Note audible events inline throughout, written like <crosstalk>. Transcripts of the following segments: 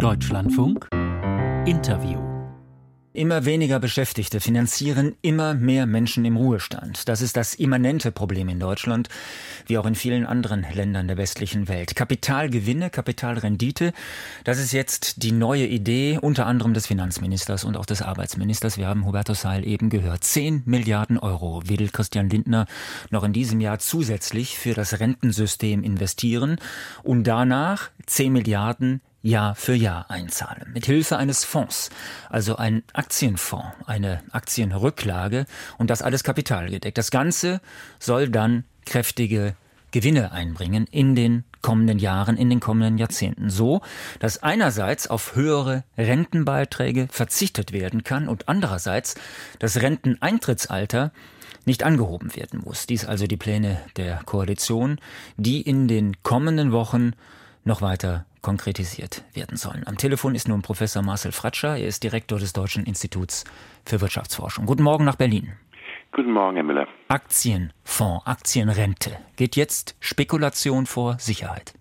Deutschlandfunk Interview Immer weniger Beschäftigte finanzieren immer mehr Menschen im Ruhestand. Das ist das immanente Problem in Deutschland, wie auch in vielen anderen Ländern der westlichen Welt. Kapitalgewinne, Kapitalrendite, das ist jetzt die neue Idee unter anderem des Finanzministers und auch des Arbeitsministers. Wir haben Hubertus Heil eben gehört. Zehn Milliarden Euro will Christian Lindner noch in diesem Jahr zusätzlich für das Rentensystem investieren und danach zehn Milliarden Jahr für Jahr einzahlen. Mit Hilfe eines Fonds, also ein Aktienfonds, eine Aktienrücklage und das alles kapitalgedeckt. Das Ganze soll dann kräftige Gewinne einbringen in den kommenden Jahren, in den kommenden Jahrzehnten. So, dass einerseits auf höhere Rentenbeiträge verzichtet werden kann und andererseits das Renteneintrittsalter nicht angehoben werden muss. Dies also die Pläne der Koalition, die in den kommenden Wochen noch weiter konkretisiert werden sollen. Am Telefon ist nun Professor Marcel Fratscher. Er ist Direktor des Deutschen Instituts für Wirtschaftsforschung. Guten Morgen nach Berlin. Guten Morgen, Herr Müller. Aktienfonds, Aktienrente. Geht jetzt Spekulation vor Sicherheit?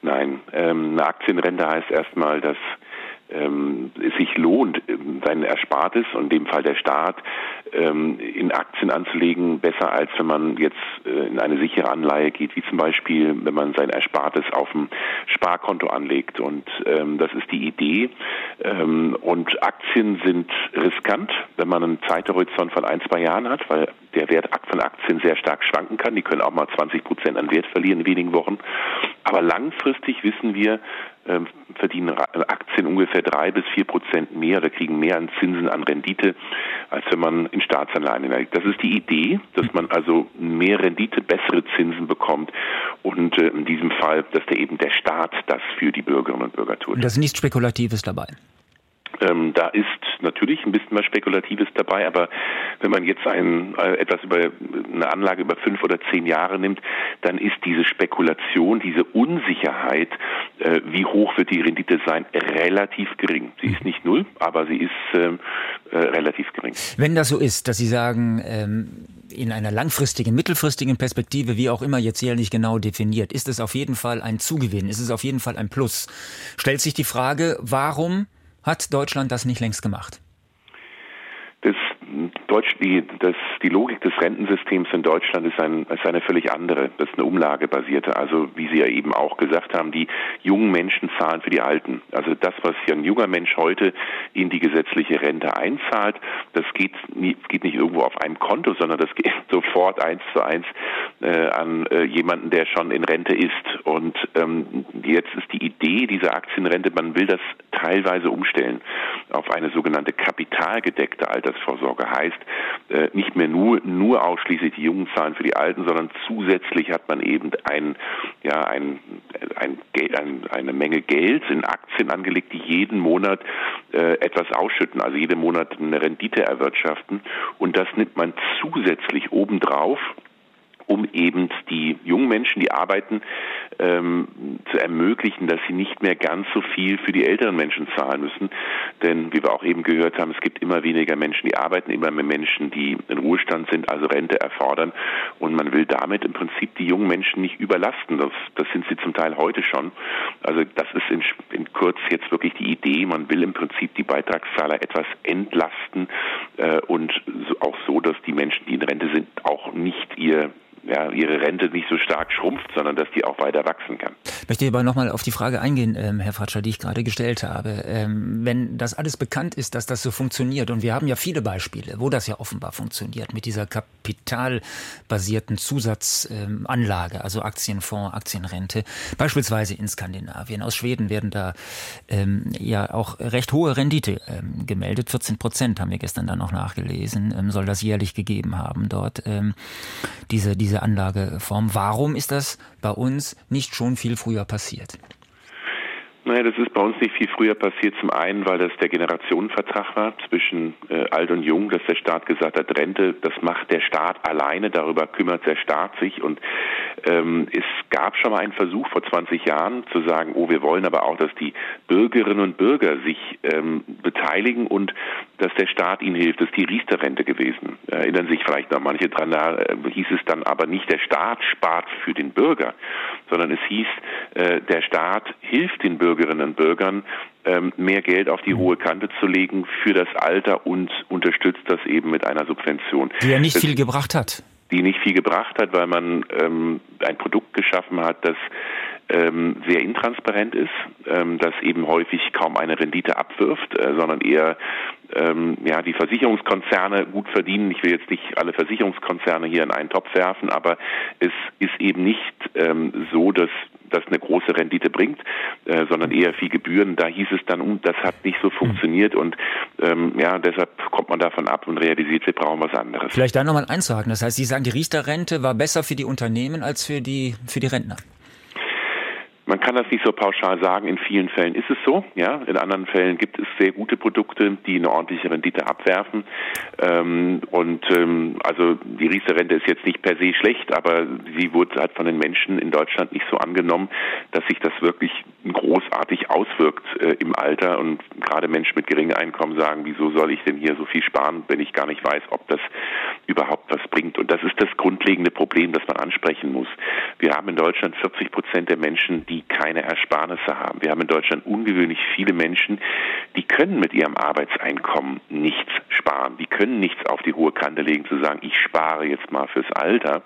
Nein, ähm, eine Aktienrente heißt erstmal, dass ähm, es sich lohnt, ähm, sein Erspartes und in dem Fall der Staat ähm, in Aktien anzulegen, besser als wenn man jetzt äh, in eine sichere Anleihe geht, wie zum Beispiel, wenn man sein Erspartes auf dem Sparkonto anlegt. Und ähm, das ist die Idee. Ähm, und Aktien sind riskant, wenn man einen Zeithorizont von ein, zwei Jahren hat, weil der Wert von Aktien sehr stark schwanken kann. Die können auch mal 20 Prozent an Wert verlieren in wenigen Wochen. Aber langfristig wissen wir, verdienen Aktien ungefähr drei bis vier Prozent mehr oder kriegen mehr an Zinsen, an Rendite, als wenn man in Staatsanleihen hineinlegt. Das ist die Idee, dass man also mehr Rendite, bessere Zinsen bekommt und äh, in diesem Fall, dass der eben der Staat das für die Bürgerinnen und Bürger tut. Und das ist nichts Spekulatives dabei. Ähm, da ist natürlich ein bisschen was Spekulatives dabei, aber wenn man jetzt ein, äh, etwas über eine Anlage über fünf oder zehn Jahre nimmt, dann ist diese Spekulation, diese Unsicherheit, äh, wie hoch wird die Rendite sein, relativ gering. Sie ist nicht null, aber sie ist ähm, äh, relativ gering. Wenn das so ist, dass Sie sagen, ähm, in einer langfristigen, mittelfristigen Perspektive, wie auch immer jetzt nicht genau definiert, ist es auf jeden Fall ein Zugewinn, ist es auf jeden Fall ein Plus. Stellt sich die Frage, warum hat Deutschland das nicht längst gemacht? Deutsch, die, das, die Logik des Rentensystems in Deutschland ist, ein, ist eine völlig andere. Das ist eine umlagebasierte. Also wie Sie ja eben auch gesagt haben, die jungen Menschen zahlen für die Alten. Also das, was hier ein junger Mensch heute in die gesetzliche Rente einzahlt, das geht, geht nicht irgendwo auf einem Konto, sondern das geht <laughs> sofort eins zu eins äh, an äh, jemanden, der schon in Rente ist. Und ähm, jetzt ist die Idee dieser Aktienrente, man will das teilweise umstellen auf eine sogenannte kapitalgedeckte Altersvorsorge. Heißt, äh, nicht mehr nur, nur ausschließlich die Jungen zahlen für die Alten, sondern zusätzlich hat man eben ein, ja, ein, ein, ein, eine Menge Geld in Aktien angelegt, die jeden Monat äh, etwas ausschütten, also jeden Monat eine Rendite erwirtschaften. Und das nimmt man zusätzlich obendrauf um eben die jungen Menschen, die arbeiten, ähm, zu ermöglichen, dass sie nicht mehr ganz so viel für die älteren Menschen zahlen müssen. Denn wie wir auch eben gehört haben, es gibt immer weniger Menschen, die arbeiten, immer mehr Menschen, die in Ruhestand sind, also Rente erfordern. Und man will damit im Prinzip die jungen Menschen nicht überlasten. Das, das sind sie zum Teil heute schon. Also das ist in, in kurz jetzt wirklich die Idee. Man will im Prinzip die Beitragszahler etwas entlasten äh, und so, auch so, dass die Menschen, die in Rente sind, auch nicht ihr ja, ihre Rente nicht so stark schrumpft, sondern dass die auch weiter wachsen kann. Ich möchte aber nochmal auf die Frage eingehen, ähm, Herr Fratscher, die ich gerade gestellt habe. Ähm, wenn das alles bekannt ist, dass das so funktioniert, und wir haben ja viele Beispiele, wo das ja offenbar funktioniert, mit dieser kapitalbasierten Zusatzanlage, ähm, also Aktienfonds, Aktienrente, beispielsweise in Skandinavien. Aus Schweden werden da ähm, ja auch recht hohe Rendite ähm, gemeldet. 14 Prozent haben wir gestern dann noch nachgelesen, ähm, soll das jährlich gegeben haben dort. diese, diese Anlageform. Warum ist das bei uns nicht schon viel früher passiert? Naja, das ist bei uns nicht viel früher passiert. Zum einen, weil das der Generationenvertrag war zwischen äh, alt und jung, dass der Staat gesagt hat, Rente, das macht der Staat alleine, darüber kümmert der Staat sich. Und Ähm, es gab schon mal einen Versuch vor 20 Jahren zu sagen, oh, wir wollen aber auch, dass die Bürgerinnen und Bürger sich ähm, beteiligen und dass der Staat ihnen hilft. Das ist die Riester-Rente gewesen. Erinnern sich vielleicht noch manche dran, da äh, hieß es dann aber nicht, der Staat spart für den Bürger, sondern es hieß, äh, der Staat hilft den Bürgerinnen und Bürgern, ähm, mehr Geld auf die hohe Kante zu legen für das Alter und unterstützt das eben mit einer Subvention. Die ja nicht das, viel gebracht hat. Die nicht viel gebracht hat, weil man ähm, ein Produkt geschaffen hat, das ähm, sehr intransparent ist, ähm, das eben häufig kaum eine Rendite abwirft, äh, sondern eher ähm, ja die Versicherungskonzerne gut verdienen. Ich will jetzt nicht alle Versicherungskonzerne hier in einen Topf werfen, aber es ist eben nicht ähm, so, dass das eine große Rendite bringt, äh, sondern eher viel Gebühren. Da hieß es dann, uh, das hat nicht so funktioniert und ähm, ja, deshalb kommt man davon ab und realisiert, wir brauchen was anderes. Vielleicht da nochmal einzuhaken. Das heißt, Sie sagen, die Riester-Rente war besser für die Unternehmen als für die, für die Rentner. Man kann das nicht so pauschal sagen. In vielen Fällen ist es so. Ja, in anderen Fällen gibt es sehr gute Produkte, die eine ordentliche Rendite abwerfen. Ähm, und ähm, also die Riester-Rente ist jetzt nicht per se schlecht, aber sie wurde halt von den Menschen in Deutschland nicht so angenommen, dass sich das wirklich großartig auswirkt äh, im Alter. Und gerade Menschen mit geringem Einkommen sagen, wieso soll ich denn hier so viel sparen, wenn ich gar nicht weiß, ob das überhaupt was bringt. Und das ist das grundlegende Problem, das man ansprechen muss. Wir haben in Deutschland 40 Prozent der Menschen, die die keine Ersparnisse haben. Wir haben in Deutschland ungewöhnlich viele Menschen, die können mit ihrem Arbeitseinkommen nichts sparen. Die können nichts auf die hohe Kante legen, zu sagen, ich spare jetzt mal fürs Alter.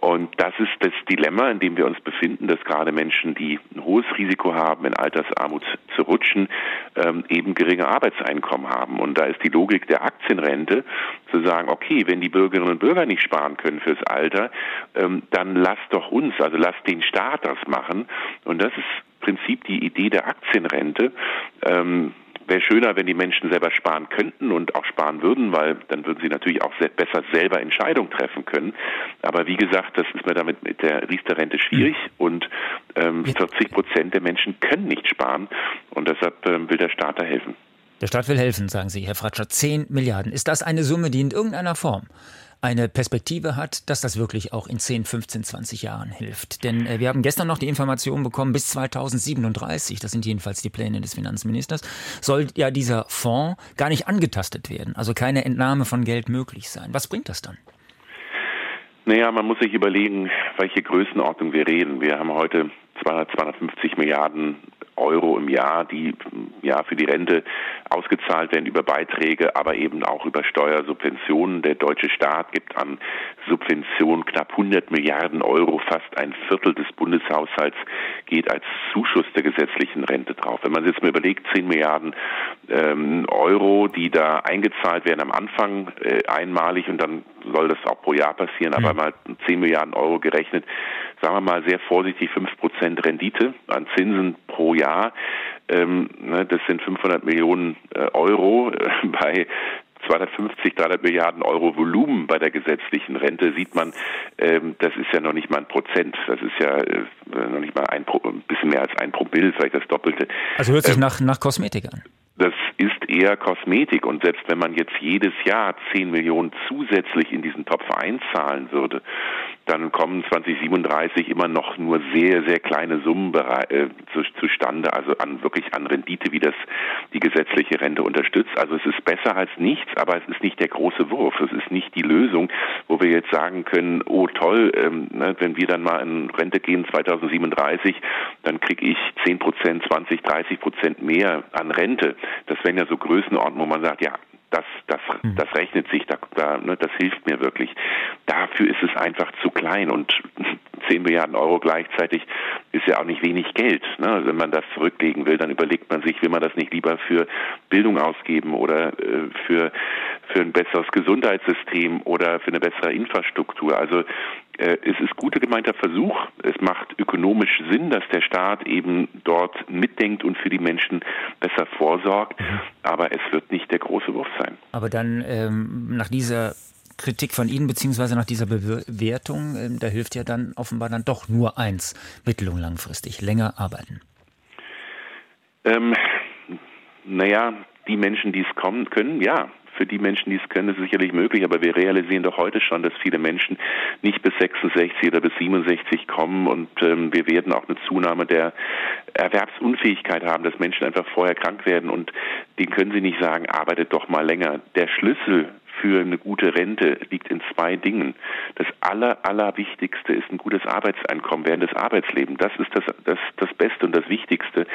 Und das ist das Dilemma, in dem wir uns befinden, dass gerade Menschen, die ein hohes Risiko haben, in Altersarmut zu rutschen, ähm, eben geringe Arbeitseinkommen haben. Und da ist die Logik der Aktienrente zu sagen, okay, wenn die Bürgerinnen und Bürger nicht sparen können fürs Alter, ähm, dann lasst doch uns, also lasst den Staat das machen. Und das ist im Prinzip die Idee der Aktienrente. Ähm, wäre schöner, wenn die Menschen selber sparen könnten und auch sparen würden, weil dann würden sie natürlich auch besser selber Entscheidungen treffen können. Aber wie gesagt, das ist mir damit mit der Riester-Rente schwierig mhm. und ähm, 40 Prozent der Menschen können nicht sparen und deshalb ähm, will der Staat da helfen. Der Staat will helfen, sagen Sie, Herr Fratscher. 10 Milliarden. Ist das eine Summe, die in irgendeiner Form eine Perspektive hat, dass das wirklich auch in 10, 15, 20 Jahren hilft. Denn äh, wir haben gestern noch die Information bekommen, bis 2037, das sind jedenfalls die Pläne des Finanzministers, soll ja dieser Fonds gar nicht angetastet werden, also keine Entnahme von Geld möglich sein. Was bringt das dann? Naja, man muss sich überlegen, welche Größenordnung wir reden. Wir haben heute 200, 250 Milliarden Euro im Jahr, die ja für die Rente ausgezahlt werden über Beiträge, aber eben auch über Steuersubventionen. Der deutsche Staat gibt an Subventionen knapp 100 Milliarden Euro, fast ein Viertel des Bundeshaushalts geht als Zuschuss der gesetzlichen Rente drauf. Wenn man sich jetzt mal überlegt, 10 Milliarden ähm, Euro, die da eingezahlt werden am Anfang äh, einmalig und dann soll das auch pro Jahr passieren, aber mhm. mal 10 Milliarden Euro gerechnet, sagen wir mal sehr vorsichtig 5 Prozent Rendite an Zinsen pro Jahr. Ähm, ne, das sind 500 Millionen äh, Euro äh, bei 250, 300 Milliarden Euro Volumen bei der gesetzlichen Rente sieht man, ähm, das ist ja noch nicht mal ein Prozent. Das ist ja äh, noch nicht mal ein, ein bisschen mehr als ein Promille, vielleicht das Doppelte. Also hört sich ähm, nach, nach Kosmetik an das ist eher Kosmetik. Und selbst wenn man jetzt jedes Jahr 10 Millionen zusätzlich in diesen Topf einzahlen würde, dann kommen 2037 immer noch nur sehr, sehr kleine Summen äh, zu, zustande, also an wirklich an Rendite, wie das die gesetzliche Rente unterstützt. Also es ist besser als nichts, aber es ist nicht der große Wurf. Es ist nicht die Lösung, wo wir jetzt sagen können, oh toll, ähm, ne, wenn wir dann mal in Rente gehen 2037, dann kriege ich 10 Prozent, 20, 30 Prozent mehr an Rente. Das wären ja so Größenordnungen, wo man sagt, ja, das, das, hm. das rechnet sich, da, da, ne, das hilft mir wirklich. Dafür ist es einfach zu klein und <laughs> 10 Milliarden Euro gleichzeitig ist ja auch nicht wenig Geld. Ne? Also wenn man das zurücklegen will, dann überlegt man sich, will man das nicht lieber für Bildung ausgeben oder äh, für, für ein besseres Gesundheitssystem oder für eine bessere Infrastruktur. Also äh, es ist guter gemeinter Versuch. Es macht ökonomisch Sinn, dass der Staat eben dort mitdenkt und für die Menschen besser vorsorgt. Mhm. Aber es wird nicht der große Wurf sein. Aber dann ähm, nach dieser Kritik von Ihnen beziehungsweise nach dieser Bewertung, ähm, da hilft ja dann offenbar dann doch nur eins, mittel- und langfristig, länger arbeiten. Ähm, naja, die Menschen, die es kommen können, ja, für die Menschen, die es können, ist es sicherlich möglich, aber wir realisieren doch heute schon, dass viele Menschen nicht bis 66 oder bis 67 kommen und ähm, wir werden auch eine Zunahme der Erwerbsunfähigkeit haben, dass Menschen einfach vorher krank werden und den können Sie nicht sagen, arbeitet doch mal länger. Der Schlüssel für eine gute Rente liegt in zwei Dingen. Das aller, allerwichtigste ist ein gutes Arbeitseinkommen während des Arbeitslebens. Das ist das, das, das Beste und das Wichtigste.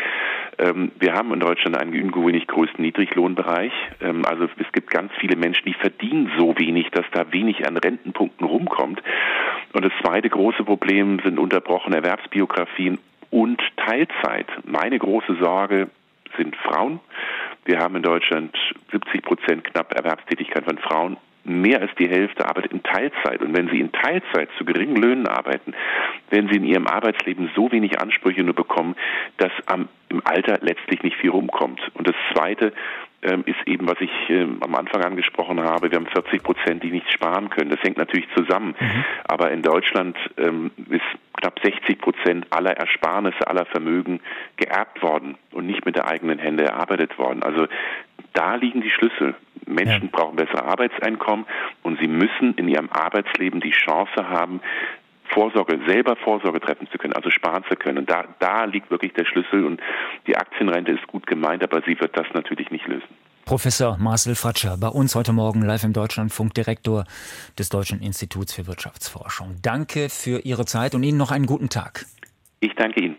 Ähm, wir haben in Deutschland einen ungewöhnlich größten Niedriglohnbereich. Ähm, also es gibt ganz viele Menschen, die verdienen so wenig, dass da wenig an Rentenpunkten rumkommt. Und das zweite große Problem sind unterbrochene Erwerbsbiografien und Teilzeit. Meine große Sorge sind Frauen. Wir haben in Deutschland 70 Prozent knapp Erwerbstätigkeit von Frauen. Mehr als die Hälfte arbeitet in Teilzeit. Und wenn sie in Teilzeit zu geringen Löhnen arbeiten, werden sie in ihrem Arbeitsleben so wenig Ansprüche nur bekommen, dass am, im Alter letztlich nicht viel rumkommt. Und das Zweite, ist eben, was ich ähm, am Anfang angesprochen habe. Wir haben 40 Prozent, die nichts sparen können. Das hängt natürlich zusammen. Mhm. Aber in Deutschland ähm, ist knapp 60 Prozent aller Ersparnisse, aller Vermögen geerbt worden und nicht mit der eigenen Hände erarbeitet worden. Also da liegen die Schlüssel. Menschen ja. brauchen bessere Arbeitseinkommen und sie müssen in ihrem Arbeitsleben die Chance haben, Vorsorge, selber Vorsorge treffen zu können, also sparen zu können. Und da, da liegt wirklich der Schlüssel und die Aktienrente ist gut gemeint, aber sie wird das natürlich nicht lösen. Professor Marcel Fratscher, bei uns heute Morgen live im Deutschlandfunk, Direktor des Deutschen Instituts für Wirtschaftsforschung. Danke für Ihre Zeit und Ihnen noch einen guten Tag. Ich danke Ihnen.